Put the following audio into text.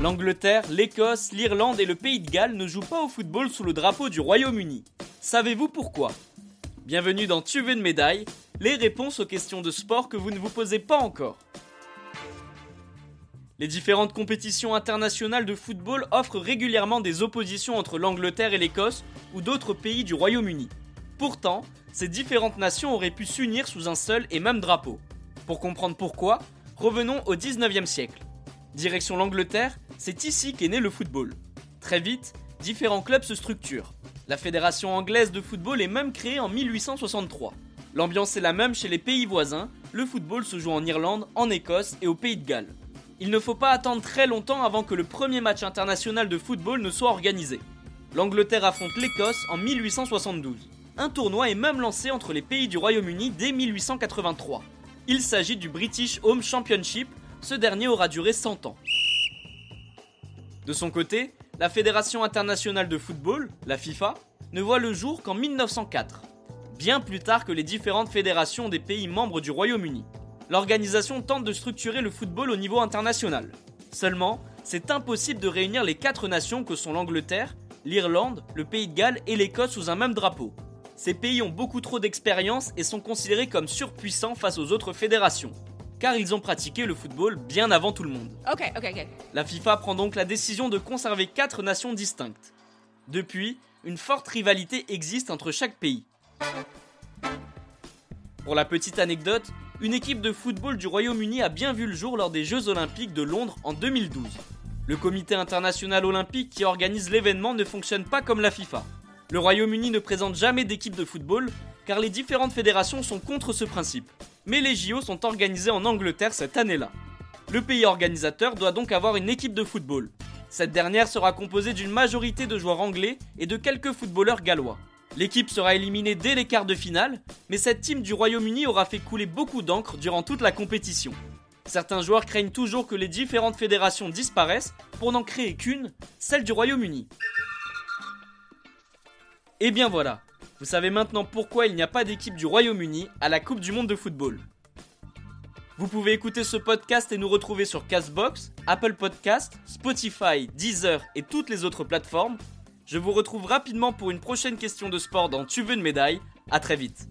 L'Angleterre, l'Écosse, l'Irlande et le Pays de Galles ne jouent pas au football sous le drapeau du Royaume-Uni. Savez-vous pourquoi? Bienvenue dans Tu veux une médaille, les réponses aux questions de sport que vous ne vous posez pas encore. Les différentes compétitions internationales de football offrent régulièrement des oppositions entre l'Angleterre et l'Écosse ou d'autres pays du Royaume-Uni. Pourtant, ces différentes nations auraient pu s'unir sous un seul et même drapeau. Pour comprendre pourquoi, revenons au 19e siècle. Direction l'Angleterre, c'est ici qu'est né le football. Très vite, différents clubs se structurent. La Fédération anglaise de football est même créée en 1863. L'ambiance est la même chez les pays voisins, le football se joue en Irlande, en Écosse et au Pays de Galles. Il ne faut pas attendre très longtemps avant que le premier match international de football ne soit organisé. L'Angleterre affronte l'Écosse en 1872. Un tournoi est même lancé entre les pays du Royaume-Uni dès 1883. Il s'agit du British Home Championship, ce dernier aura duré 100 ans. De son côté, la Fédération internationale de football, la FIFA, ne voit le jour qu'en 1904, bien plus tard que les différentes fédérations des pays membres du Royaume-Uni. L'organisation tente de structurer le football au niveau international. Seulement, c'est impossible de réunir les quatre nations que sont l'Angleterre, l'Irlande, le Pays de Galles et l'Écosse sous un même drapeau. Ces pays ont beaucoup trop d'expérience et sont considérés comme surpuissants face aux autres fédérations car ils ont pratiqué le football bien avant tout le monde. La FIFA prend donc la décision de conserver quatre nations distinctes. Depuis, une forte rivalité existe entre chaque pays. Pour la petite anecdote, une équipe de football du Royaume-Uni a bien vu le jour lors des Jeux Olympiques de Londres en 2012. Le comité international olympique qui organise l'événement ne fonctionne pas comme la FIFA. Le Royaume-Uni ne présente jamais d'équipe de football car les différentes fédérations sont contre ce principe mais les JO sont organisés en Angleterre cette année-là. Le pays organisateur doit donc avoir une équipe de football. Cette dernière sera composée d'une majorité de joueurs anglais et de quelques footballeurs gallois. L'équipe sera éliminée dès les quarts de finale, mais cette team du Royaume-Uni aura fait couler beaucoup d'encre durant toute la compétition. Certains joueurs craignent toujours que les différentes fédérations disparaissent pour n'en créer qu'une, celle du Royaume-Uni. Et bien voilà, vous savez maintenant pourquoi il n'y a pas d'équipe du Royaume-Uni à la Coupe du Monde de football. Vous pouvez écouter ce podcast et nous retrouver sur Castbox, Apple Podcast, Spotify, Deezer et toutes les autres plateformes. Je vous retrouve rapidement pour une prochaine question de sport dans Tu veux une médaille. À très vite.